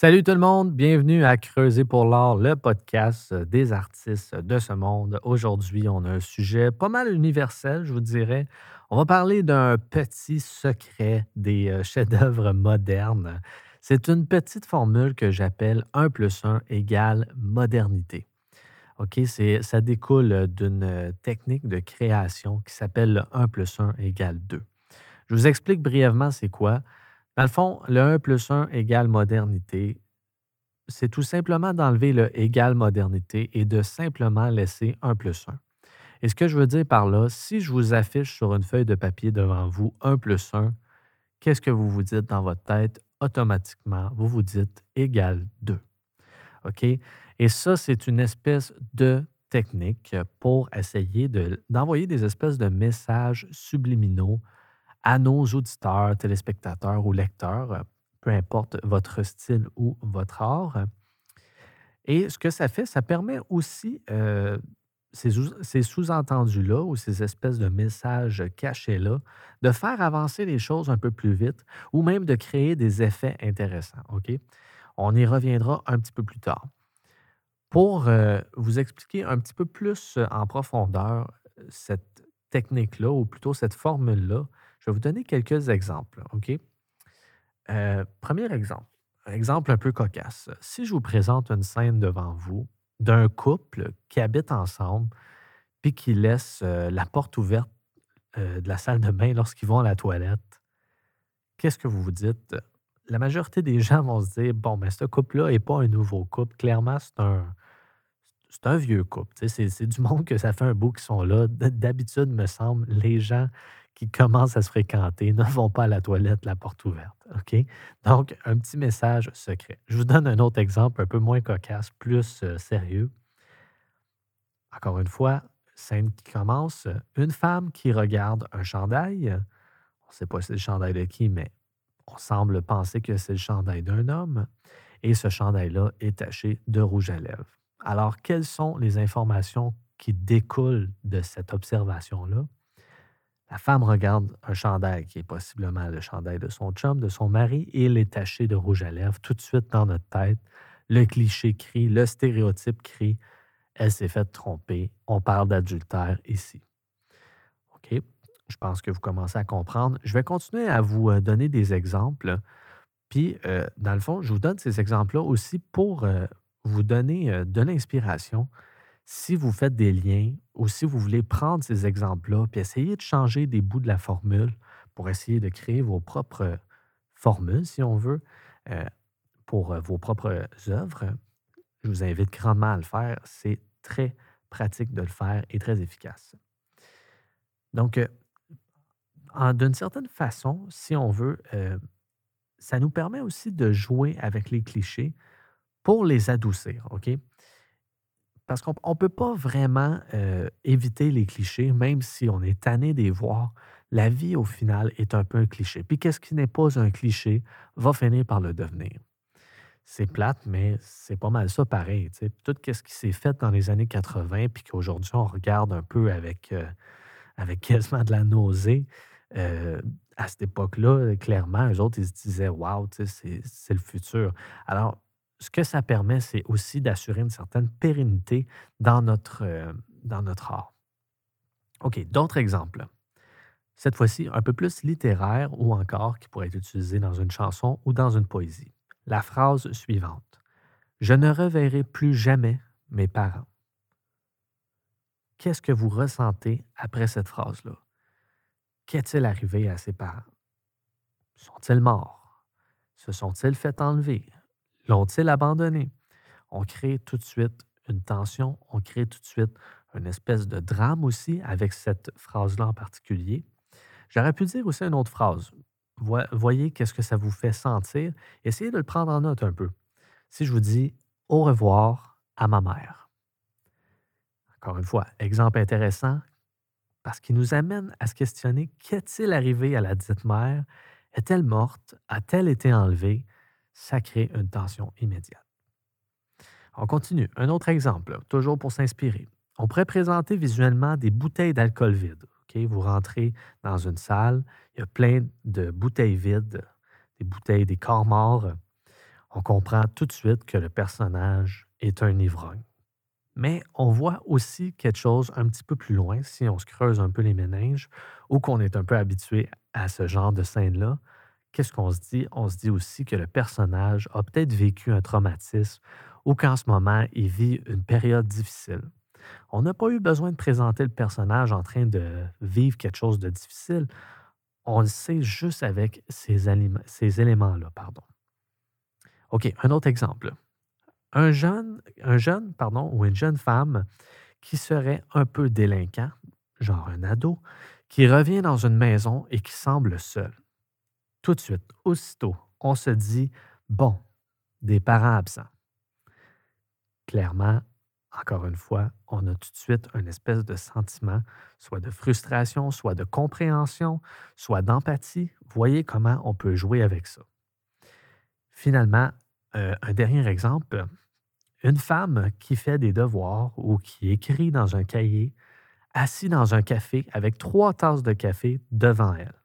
Salut tout le monde, bienvenue à Creuser pour l'art, le podcast des artistes de ce monde. Aujourd'hui, on a un sujet pas mal universel, je vous dirais. On va parler d'un petit secret des euh, chefs-d'œuvre modernes. C'est une petite formule que j'appelle 1 plus 1 égale modernité. OK, ça découle d'une euh, technique de création qui s'appelle le 1 plus 1 égale 2. Je vous explique brièvement c'est quoi. Dans le fond, le 1 plus 1 égale modernité, c'est tout simplement d'enlever le égal modernité et de simplement laisser 1 plus 1. Et ce que je veux dire par là, si je vous affiche sur une feuille de papier devant vous 1 plus 1, qu'est-ce que vous vous dites dans votre tête? Automatiquement, vous vous dites égal 2. OK? Et ça, c'est une espèce de technique pour essayer d'envoyer des espèces de messages subliminaux à nos auditeurs, téléspectateurs ou lecteurs, peu importe votre style ou votre art. Et ce que ça fait, ça permet aussi euh, ces, sous-entendus-là ou ces espèces de messages cachés-là de faire avancer les choses un peu plus vite ou même de créer des effets intéressants. On y reviendra un petit peu plus tard. Pour euh, vous expliquer un petit peu plus en profondeur cette technique-là, ou plutôt cette formule-là, vais vous donner quelques exemples, OK? Euh, premier exemple, un exemple un peu cocasse. Si je vous présente une scène devant vous d'un couple qui habite ensemble puis qui laisse euh, la porte ouverte euh, de la salle de bain lorsqu'ils vont à la toilette, qu'est-ce que vous vous dites? La majorité des gens vont se dire bon, mais ce couple-là n'est pas un nouveau couple. Clairement, c'est un, c'est un vieux couple. C'est du monde que ça fait un bout qui sont là. D'habitude, me semble, les gens qui commencent à se fréquenter ne vont pas à la toilette la porte ouverte. OK? Donc, un petit message secret. Je vous donne un autre exemple un peu moins cocasse, plus euh, sérieux. Encore une fois, scène qui commence. Une femme qui regarde un chandail. On ne sait pas si c'est le chandail de qui, mais on semble penser que c'est le chandail d'un homme. Et ce chandail-là est taché de rouge à lèvres. Alors, quelles sont les informations qui découlent de cette observation-là? La femme regarde un chandail qui est possiblement le chandail de son chum, de son mari, et il est taché de rouge à lèvres. Tout de suite dans notre tête, le cliché crie, le stéréotype crie Elle s'est faite tromper. On parle d'adultère ici. OK? Je pense que vous commencez à comprendre. Je vais continuer à vous euh, donner des exemples. Puis, euh, dans le fond, je vous donne ces exemples-là aussi pour euh, vous donner de l'inspiration si vous faites des liens ou si vous voulez prendre ces exemples-là puis essayer de changer des bouts de la formule pour essayer de créer vos propres formules, si on veut, euh, pour euh, vos propres œuvres, je vous invite grandement à le faire. C'est très pratique de le faire et très efficace. Donc, euh, d'une certaine façon, si on veut, ça nous permet aussi de jouer avec les clichés pour les adoucir, OK? Parce qu'on ne peut pas vraiment euh, éviter les clichés, même si on est tanné des voir. La vie, au final, est un peu un cliché. Puis qu'est-ce qui n'est pas un cliché va finir par le devenir. C'est plate, mais c'est pas mal ça pareil. Tout ce qui s'est fait dans les années 80, puis qu'aujourd'hui, on regarde un peu avec, euh, avec quasiment de la nausée, euh, à cette époque-là, clairement, eux autres, ils se disaient Waouh, c'est le futur. Alors, ce que ça permet, c'est aussi d'assurer une certaine pérennité dans notre, euh, dans notre art. OK, d'autres exemples. Cette fois-ci, un peu plus littéraire ou encore qui pourrait être utilisé dans une chanson ou dans une poésie. La phrase suivante. Je ne reverrai plus jamais mes parents. Qu'est-ce que vous ressentez après cette phrase-là? Qu'est-il arrivé à ses parents? Sont-ils morts? Se sont-ils fait enlever? L'ont-ils abandonné? On crée tout de suite une tension, on crée tout de suite une espèce de drame aussi avec cette phrase-là en particulier. J'aurais pu dire aussi une autre phrase. Voyez qu'est-ce que ça vous fait sentir. Essayez de le prendre en note un peu. Si je vous dis au revoir à ma mère. Encore une fois, exemple intéressant parce qu'il nous amène à se questionner qu'est-il arrivé à la dite mère? Est-elle morte? A-t-elle été enlevée? Ça crée une tension immédiate. On continue. Un autre exemple, toujours pour s'inspirer. On pourrait présenter visuellement des bouteilles d'alcool vides. Vous rentrez dans une salle, il y a plein de bouteilles vides, des bouteilles, des corps morts. on comprend tout de suite que le personnage est un ivrogne. Mais on voit aussi quelque chose un petit peu plus loin, si on se creuse un peu les méninges, ou qu'on est un peu habitué à ce genre de scène-là. Qu'est-ce qu'on se dit? On se dit aussi que le personnage a peut-être vécu un traumatisme ou qu'en ce moment, il vit une période difficile. On n'a pas eu besoin de présenter le personnage en train de vivre quelque chose de difficile. On le sait juste avec ces, éléments-là. Pardon. OK, un autre exemple. Un jeune, un jeune pardon, ou une jeune femme qui serait un peu délinquant, genre un ado, qui revient dans une maison et qui semble seul. Tout de suite, aussitôt, on se dit, bon, des parents absents. Clairement, encore une fois, on a tout de suite un espèce de sentiment, soit de frustration, soit de compréhension, soit d'empathie. Voyez comment on peut jouer avec ça. Finalement, euh, un dernier exemple, une femme qui fait des devoirs ou qui écrit dans un cahier, assis dans un café avec trois tasses de café devant elle.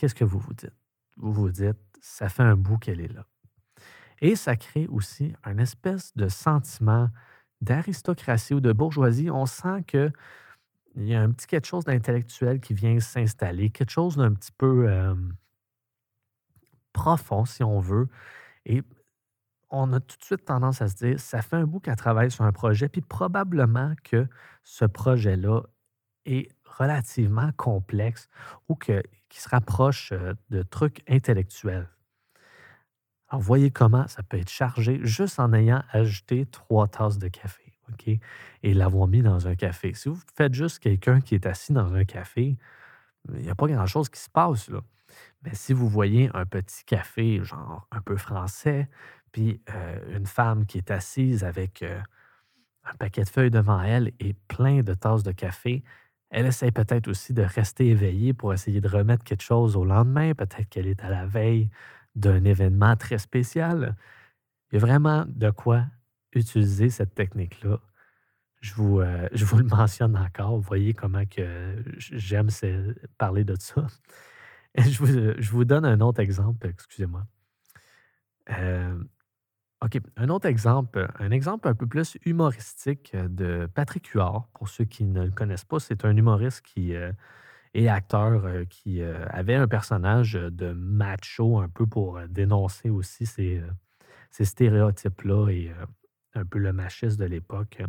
Qu'est-ce que vous vous dites? Vous vous dites, ça fait un bout qu'elle est là. Et ça crée aussi un espèce de sentiment d'aristocratie ou de bourgeoisie, on sent qu'il y a un petit quelque chose d'intellectuel qui vient s'installer, quelque chose d'un petit peu profond, si on veut. Et on a tout de suite tendance à se dire, ça fait un bout qu'elle travaille sur un projet, puis probablement que ce projet-là est relativement complexe ou qui se rapproche de trucs intellectuels. Alors, voyez comment ça peut être chargé juste en ayant ajouté trois tasses de café, OK? Et l'avoir mis dans un café. Si vous faites juste quelqu'un qui est assis dans un café, il n'y a pas grand-chose qui se passe. Mais si vous voyez un petit café, genre un peu français, puis euh, une femme qui est assise avec euh, un paquet de feuilles devant elle et plein de tasses de café, elle essaie peut-être aussi de rester éveillée pour essayer de remettre quelque chose au lendemain. Peut-être qu'elle est à la veille d'un événement très spécial. Il y a vraiment de quoi utiliser cette technique-là. Je vous, euh, je vous le mentionne encore. Vous voyez comment que j'aime parler de ça. je, vous, je vous donne un autre exemple, excusez-moi. Euh, OK, un autre exemple, un exemple un peu plus humoristique de Patrick Huard. Pour ceux qui ne le connaissent pas, c'est un humoriste qui, euh, et acteur euh, qui euh, avait un personnage de macho un peu pour euh, dénoncer aussi ces, ces stéréotypes-là et un peu le machisme de l'époque.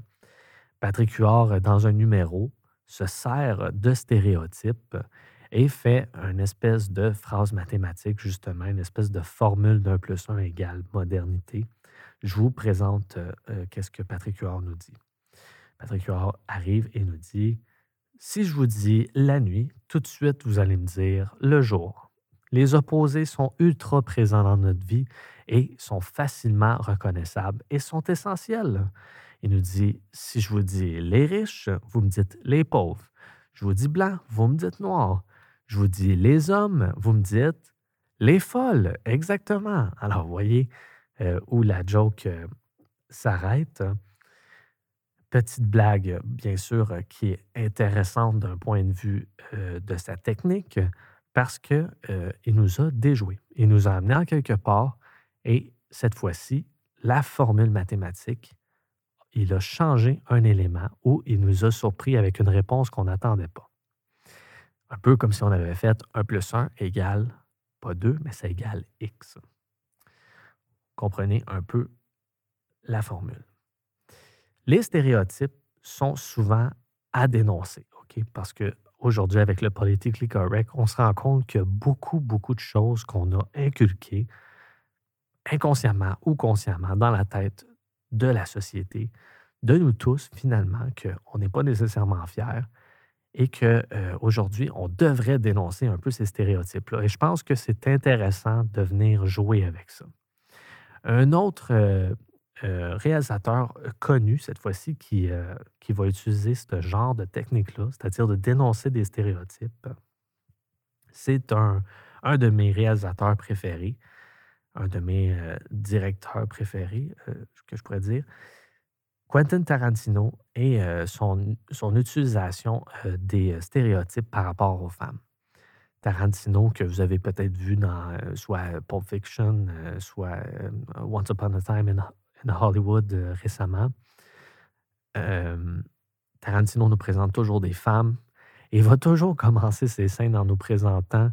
Patrick Huard, dans un numéro, se sert de stéréotypes et fait une espèce de phrase mathématique, justement, une espèce de formule d'un plus un égale modernité. Je vous présente qu'est-ce que Patrick Huard nous dit. Patrick Huard arrive et nous dit si je vous dis la nuit, tout de suite, vous allez me dire le jour. Les opposés sont ultra présents dans notre vie et sont facilement reconnaissables et sont essentiels. Il nous dit, si je vous dis les riches, vous me dites les pauvres. Je vous dis blanc, vous me dites noir. Je vous dis les hommes, vous me dites les folles. Exactement. Alors, vous voyez euh, où la joke euh, s'arrête. Petite blague, bien sûr, euh, qui est intéressante d'un point de vue euh, de sa technique, parce qu'il euh, nous a déjoué. Il nous a amené en quelque part, et cette fois-ci, la formule mathématique, il a changé un élément ou il nous a surpris avec une réponse qu'on n'attendait pas. Un peu comme si on avait fait 1 plus 1 égale, pas 2, mais ça égale x. Comprenez un peu la formule. Les stéréotypes sont souvent à dénoncer, OK? Parce qu'aujourd'hui, avec le politically correct, on se rend compte qu'il y a beaucoup, beaucoup de choses qu'on a inculquées inconsciemment ou consciemment dans la tête de la société, de nous tous, finalement, qu'on n'est pas nécessairement fiers et qu'aujourd'hui, on devrait dénoncer un peu ces stéréotypes-là. Et je pense que c'est intéressant de venir jouer avec ça. Un autre euh, euh, réalisateur euh, connu cette fois-ci qui, qui va utiliser ce genre de technique-là, c'est-à-dire de dénoncer des stéréotypes. C'est un, un de mes réalisateurs préférés, un de mes directeurs préférés, que je pourrais dire. Quentin Tarantino et son, son utilisation des stéréotypes par rapport aux femmes. Tarantino que vous avez peut-être vu dans euh, soit Pulp Fiction, euh, soit euh, Once Upon a Time in, Hollywood récemment. Tarantino nous présente toujours des femmes et va toujours commencer ses scènes en nous présentant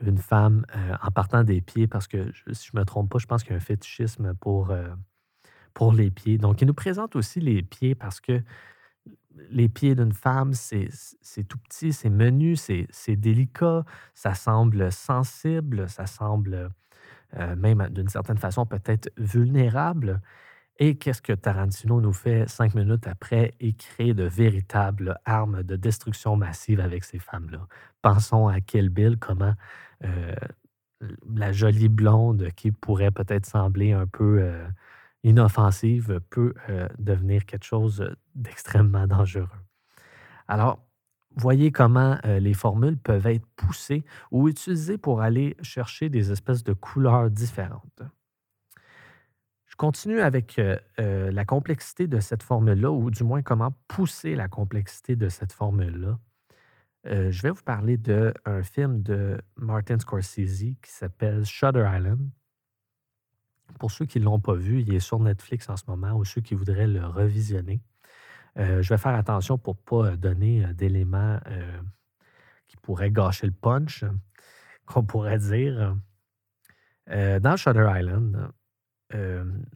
une femme en partant des pieds parce que, si je ne me trompe pas, je pense qu'il y a un fétichisme pour, pour les pieds. Donc, il nous présente aussi les pieds parce que les pieds d'une femme, c'est tout petit, c'est menu, c'est délicat, ça semble sensible, ça semble euh, même d'une certaine façon peut-être vulnérable. Et qu'est-ce que Tarantino nous fait cinq minutes après? Il crée de véritables armes de destruction massive avec ces femmes-là? Pensons à Kill Bill, comment euh, la jolie blonde qui pourrait peut-être sembler un peu euh, inoffensive peut euh, devenir quelque chose d'extrêmement dangereux. Alors, voyez comment euh, les formules peuvent être poussées ou utilisées pour aller chercher des espèces de couleurs différentes. Je continue avec euh, la complexité de cette formule-là, ou du moins comment pousser la complexité de cette formule-là. je vais vous parler d'un film de Martin Scorsese qui s'appelle Shutter Island. Pour ceux qui ne l'ont pas vu, il est sur Netflix en ce moment ou ceux qui voudraient le revisionner. Euh, je vais faire attention pour ne pas euh, donner euh, d'éléments qui pourraient gâcher le punch, qu'on pourrait dire. dans Shutter Island,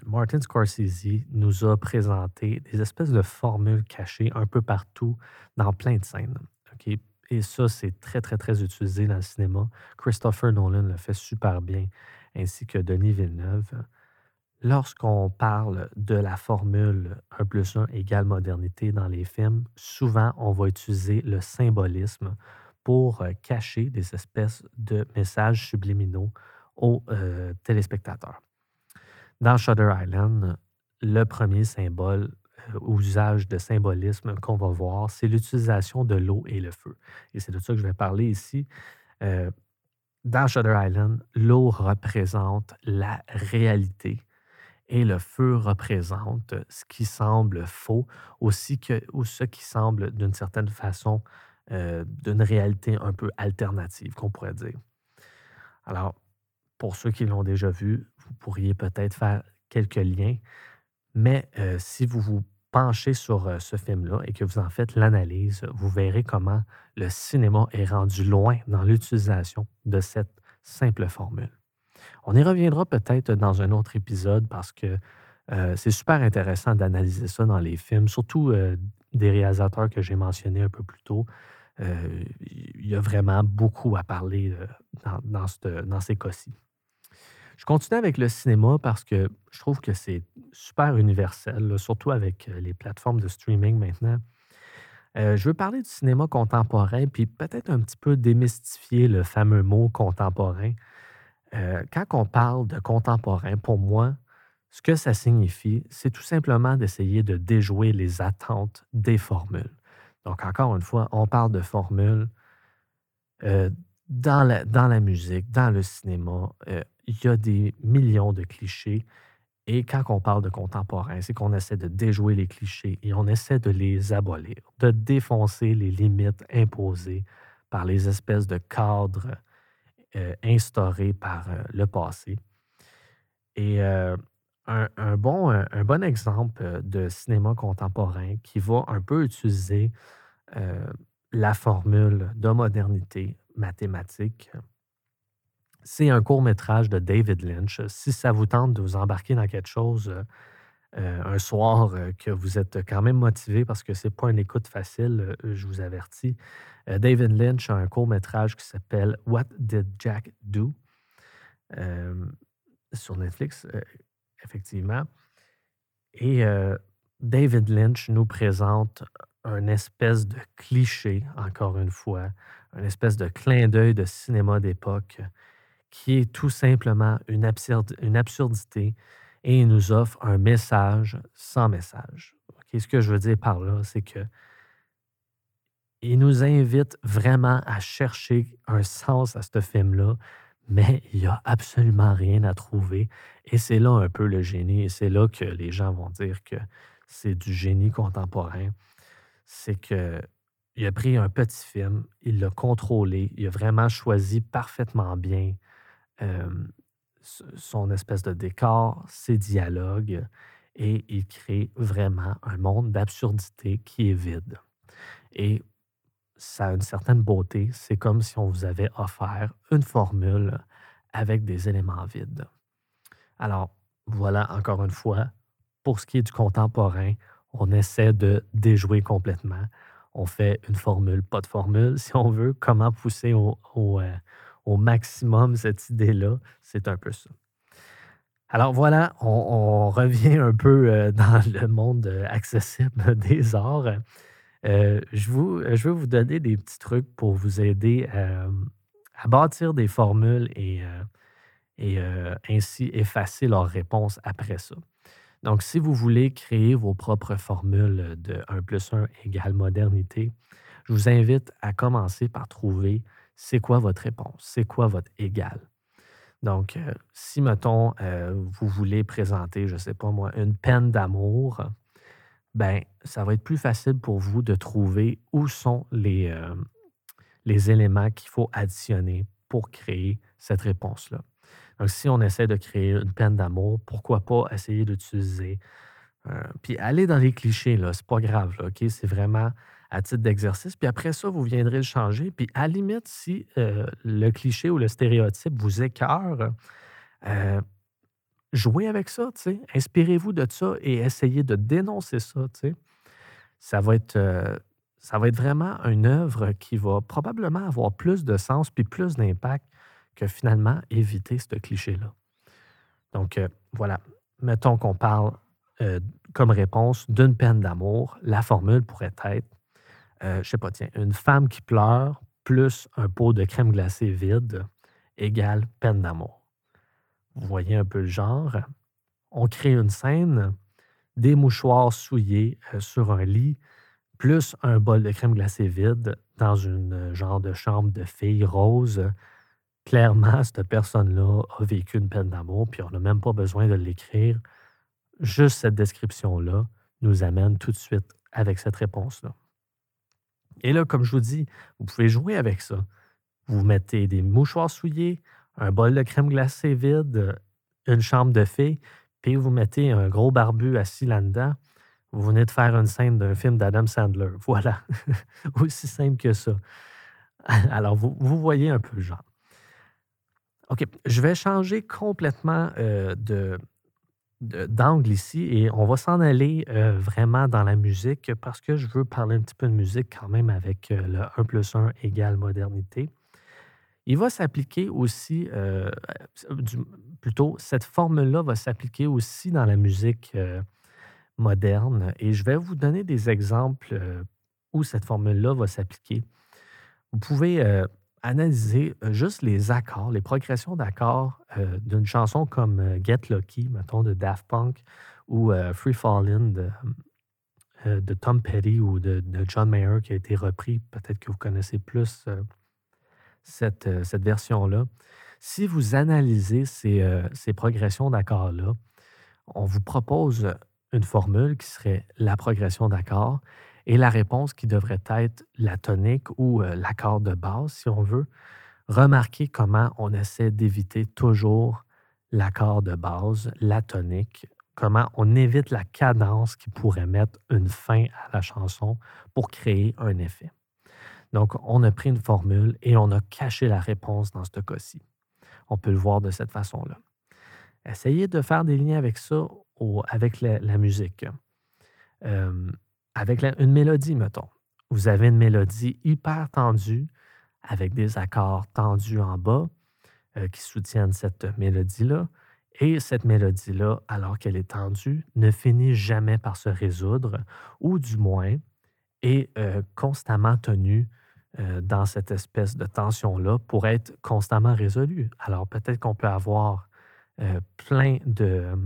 Martin Scorsese nous a présenté des espèces de formules cachées un peu partout dans plein de scènes. Et ça, c'est très, très, très utilisé dans le cinéma. Christopher Nolan le fait super bien ainsi que Denis Villeneuve. Lorsqu'on parle de la formule 1 plus 1 égale modernité dans les films, souvent on va utiliser le symbolisme pour euh, cacher des espèces de messages subliminaux aux euh, téléspectateurs. Dans Shutter Island, le premier symbole euh, ou usage de symbolisme qu'on va voir, c'est l'utilisation de l'eau et le feu. Et c'est de ça que je vais parler ici dans Shutter Island, l'eau représente la réalité et le feu représente ce qui semble faux, aussi que, ou ce qui semble d'une certaine façon euh, d'une réalité un peu alternative, qu'on pourrait dire. Alors, pour ceux qui l'ont déjà vu, vous pourriez peut-être faire quelques liens, mais euh, si vous vous penchez sur euh, ce film-là et que vous en faites l'analyse, vous verrez comment le cinéma est rendu loin dans l'utilisation de cette simple formule. On y reviendra peut-être dans un autre épisode parce que euh, c'est super intéressant d'analyser ça dans les films, surtout euh, des réalisateurs que j'ai mentionnés un peu plus tôt. Il y a vraiment beaucoup à parler dans, dans ces cas-ci. Je continue avec le cinéma parce que je trouve que c'est super universel, surtout avec euh, les plateformes de streaming maintenant. Euh, je veux parler du cinéma contemporain, puis peut-être un petit peu démystifier le fameux mot contemporain. Euh, quand on parle de contemporain, pour moi, ce que ça signifie, c'est tout simplement d'essayer de déjouer les attentes des formules. Donc, encore une fois, on parle de formules dans, la, dans la musique, dans le cinéma il y a des millions de clichés. Et quand on parle de contemporain, c'est qu'on essaie de déjouer les clichés et on essaie de les abolir, de défoncer les limites imposées par les espèces de cadres euh, instaurés par euh, le passé. Et euh, un, bon, un, bon exemple de cinéma contemporain qui va un peu utiliser la formule de modernité mathématique c'est un court métrage de David Lynch. Si ça vous tente de vous embarquer dans quelque chose euh, euh, un soir euh, que vous êtes quand même motivé parce que c'est pas une écoute facile, je vous avertis. David Lynch a un court métrage qui s'appelle What Did Jack Do? Sur Netflix, effectivement. Et David Lynch nous présente un espèce de cliché, encore une fois, un espèce de clin d'œil de cinéma d'époque qui est tout simplement une, absurdité et il nous offre un message sans message. Ce que je veux dire par là, c'est que il nous invite vraiment à chercher un sens à ce film-là, mais il n'y a absolument rien à trouver. Et c'est là un peu le génie, et c'est là que les gens vont dire que c'est du génie contemporain. C'est que il a pris un petit film, il l'a contrôlé, il a vraiment choisi parfaitement bien son espèce de décor, ses dialogues, et il crée vraiment un monde d'absurdité qui est vide. Et ça a une certaine beauté. C'est comme si on vous avait offert une formule avec des éléments vides. Alors, voilà, encore une fois, pour ce qui est du contemporain, on essaie de déjouer complètement. On fait une formule, pas de formule, si on veut. Comment pousser au, euh, au, maximum cette idée-là? C'est un peu ça. Alors voilà, on, revient un peu euh, dans le monde euh, accessible des arts. je, vous, je vous donner des petits trucs pour vous aider à bâtir des formules et, et ainsi effacer leurs réponses après ça. Donc, si vous voulez créer vos propres formules de 1 plus 1 égale modernité, je vous invite à commencer par trouver c'est quoi votre réponse, c'est quoi votre égal? Donc, euh, si, mettons, euh, vous voulez présenter, je ne sais pas moi, une peine d'amour, ben, ça va être plus facile pour vous de trouver où sont les, euh, les éléments qu'il faut additionner pour créer cette réponse-là. Donc, si on essaie de créer une peine d'amour, pourquoi pas essayer d'utiliser. Puis aller dans les clichés, là, c'est pas grave, OK? C'est vraiment à titre d'exercice. Puis après ça, vous viendrez le changer. Puis à la limite, si euh, le cliché ou le stéréotype vous écœure, euh, jouez avec ça. Inspirez-vous de ça et essayez de dénoncer ça, tu sais. Ça va être. ça va être vraiment une œuvre qui va probablement avoir plus de sens puis plus d'impact que finalement éviter ce cliché-là. Donc, euh, voilà. Mettons qu'on parle euh, comme réponse d'une peine d'amour. La formule pourrait être, euh, je sais pas, tiens, une femme qui pleure plus un pot de crème glacée vide égale peine d'amour. Vous voyez un peu le genre. On crée une scène, des mouchoirs souillés sur un lit, plus un bol de crème glacée vide dans une genre de chambre de fille rose clairement, cette personne-là a vécu une peine d'amour, puis on n'a même pas besoin de l'écrire. Juste cette description-là nous amène tout de suite avec cette réponse-là. Et là, comme je vous dis, vous pouvez jouer avec ça. Vous mettez des mouchoirs souillés, un bol de crème glacée vide, une chambre de fée, puis vous mettez un gros barbu assis là-dedans. Vous venez de faire une scène d'un film d'Adam Sandler. Voilà. Aussi simple que ça. Alors, vous, vous voyez un peu le genre. OK, je vais changer complètement euh, de, d'angle ici et on va s'en aller euh, vraiment dans la musique parce que je veux parler un petit peu de musique quand même avec euh, le 1 plus 1 égale modernité. Il va s'appliquer aussi, plutôt, cette formule-là va s'appliquer aussi dans la musique moderne et je vais vous donner des exemples où cette formule-là va s'appliquer. Vous pouvez analyser juste les accords, les progressions d'accords d'une chanson comme Get Lucky, mettons, de Daft Punk ou Free Fallin' de, Tom Petty ou de, John Mayer qui a été repris. Peut-être que vous connaissez plus cette, cette version-là. Si vous analysez ces, ces progressions d'accords-là, on vous propose une formule qui serait la progression d'accords et la réponse qui devrait être la tonique ou euh, l'accord de base, si on veut. Remarquez comment on essaie d'éviter toujours l'accord de base, la tonique, comment on évite la cadence qui pourrait mettre une fin à la chanson pour créer un effet. Donc, on a pris une formule et on a caché la réponse dans ce cas-ci. On peut le voir de cette façon-là. Essayez de faire des liens avec ça, avec la, musique. Avec une mélodie, mettons. Vous avez une mélodie hyper tendue avec des accords tendus en bas euh, qui soutiennent cette mélodie-là. Et cette mélodie-là, alors qu'elle est tendue, ne finit jamais par se résoudre, ou du moins est euh, constamment tenue euh, dans cette espèce de tension-là pour être constamment résolue. Alors peut-être qu'on peut avoir plein de,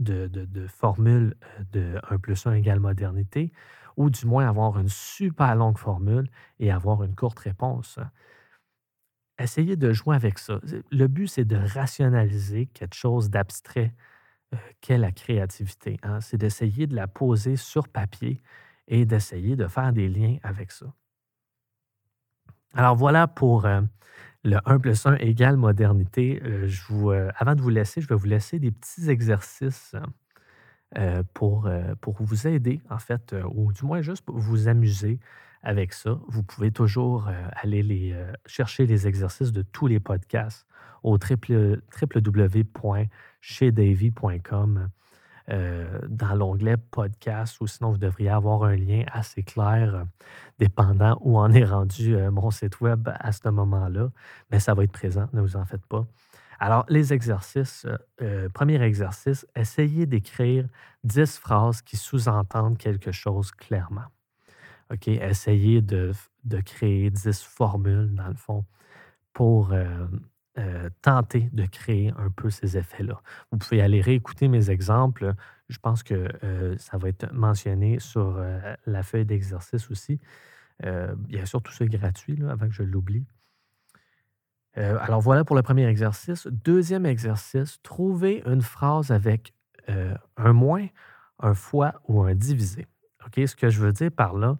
de, formule euh, de 1 plus 1 égale modernité, ou du moins avoir une super longue formule et avoir une courte réponse. Essayez de jouer avec ça. Le but, c'est de rationaliser quelque chose d'abstrait euh, qu'est la créativité. Hein. C'est d'essayer de la poser sur papier et d'essayer de faire des liens avec ça. Alors voilà pour euh, le 1 plus 1 égale modernité. Euh, je vous, euh, avant de vous laisser, je vais vous laisser des petits exercices pour, pour vous aider, en fait, ou du moins juste pour vous amuser avec ça. Vous pouvez toujours aller les, chercher les exercices de tous les podcasts au www.chezdavy.com euh, dans l'onglet podcast ou sinon vous devriez avoir un lien assez clair, euh, dépendant où en est rendu euh, mon site web à ce moment-là. Mais ça va être présent, ne vous en faites pas. Alors, les exercices, premier exercice, essayez d'écrire 10 phrases qui sous-entendent quelque chose clairement. OK? Essayez de, de, créer 10 formules, dans le fond, pour euh, tenter de créer un peu ces effets-là. Vous pouvez aller réécouter mes exemples. Je pense que euh, ça va être mentionné sur euh, la feuille d'exercice aussi. bien sûr, tout ça est gratuit avant que je l'oublie. alors voilà pour le premier exercice. Deuxième exercice, trouver une phrase avec un moins, un fois ou un divisé. OK? Ce que je veux dire par là,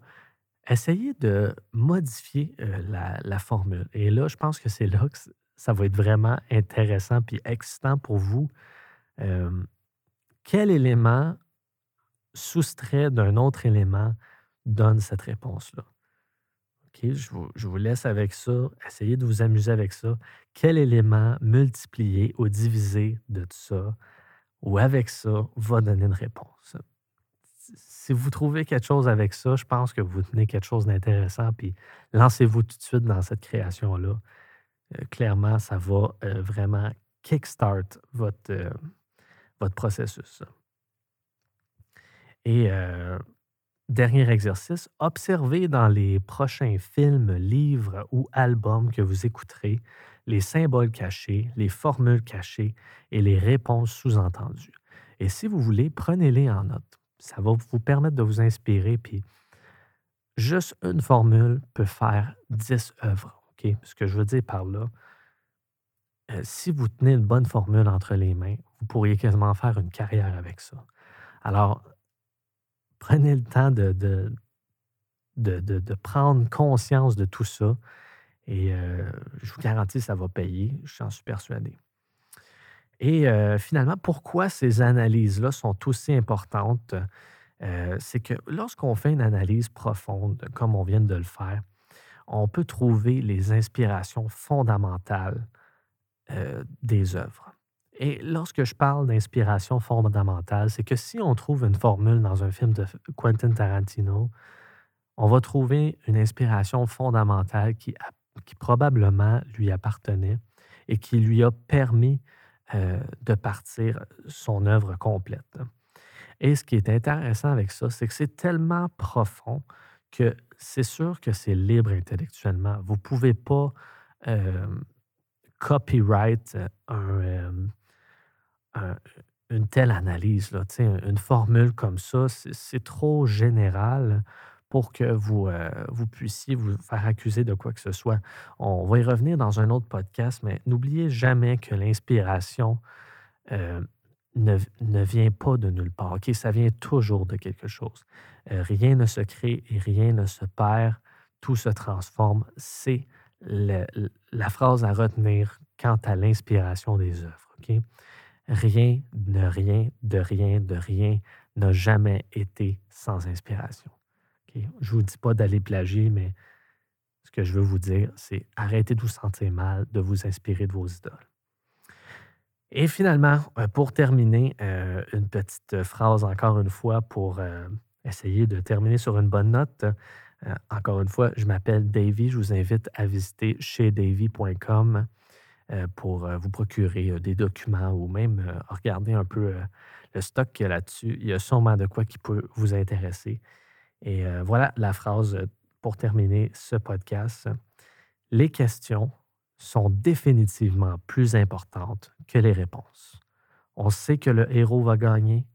essayez de modifier la, la, formule. Et là, je pense que c'est là que ça va être vraiment intéressant puis excitant pour vous. quel élément soustrait d'un autre élément donne cette réponse-là? OK, je vous, je vous, laisse avec ça. Essayez de vous amuser avec ça. Quel élément multiplié ou divisé de tout ça ou avec ça va donner une réponse? Si vous trouvez quelque chose avec ça, je pense que vous tenez quelque chose d'intéressant, puis lancez-vous tout de suite dans cette création-là. Euh, clairement, ça va euh, vraiment kickstart votre, euh, votre processus. Et dernier exercice, observez dans les prochains films, livres ou albums que vous écouterez les symboles cachés, les formules cachées et les réponses sous-entendues. Et si vous voulez, prenez-les en note. Ça va vous permettre de vous inspirer. Puis, juste une formule peut faire 10 œuvres. Ce que je veux dire par là, euh, si vous tenez une bonne formule entre les mains, vous pourriez quasiment faire une carrière avec ça. Alors, prenez le temps de, de, de, prendre conscience de tout ça et euh, je vous garantis ça va payer, j'en suis persuadé. Et euh, finalement, pourquoi ces analyses-là sont aussi importantes? c'est que lorsqu'on fait une analyse profonde, comme on vient de le faire, on peut trouver les inspirations fondamentales des œuvres. Et lorsque je parle d'inspiration fondamentale, c'est que si on trouve une formule dans un film de Quentin Tarantino, on va trouver une inspiration fondamentale qui, qui probablement lui appartenait et qui lui a permis de partir son œuvre complète. Et ce qui est intéressant avec ça, c'est que c'est tellement profond que c'est sûr que c'est libre intellectuellement. Vous ne pouvez pas copyright une telle analyse. Là, une formule comme ça, c'est trop général pour que vous, vous puissiez vous faire accuser de quoi que ce soit. On va y revenir dans un autre podcast, mais n'oubliez jamais que l'inspiration ne, vient pas de nulle part. OK, ça vient toujours de quelque chose. Euh, rien ne se crée et rien ne se perd. Tout se transforme. C'est la phrase à retenir quant à l'inspiration des œuvres. OK? Rien, de rien, de rien, de rien n'a jamais été sans inspiration. OK? Je ne vous dis pas d'aller plagier, mais ce que je veux vous dire, c'est arrêtez de vous sentir mal, de vous inspirer de vos idoles. Et finalement, euh, pour terminer, euh, une petite phrase encore une fois pour euh, essayer de terminer sur une bonne note. encore une fois, je m'appelle Davy. Je vous invite à visiter chez davy.com pour vous procurer des documents ou même regarder un peu le stock qu'il y a là-dessus. Il y a sûrement de quoi qui peut vous intéresser. Et voilà la phrase pour terminer ce podcast. Les questions sont définitivement plus importantes que les réponses. On sait que le héros va gagner,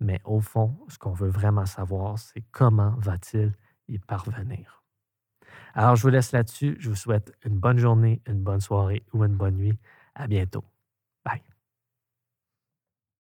mais au fond, ce qu'on veut vraiment savoir, c'est comment va-t-il y parvenir. Alors, je vous laisse là-dessus. Je vous souhaite une bonne journée, une bonne soirée ou une bonne nuit. À bientôt.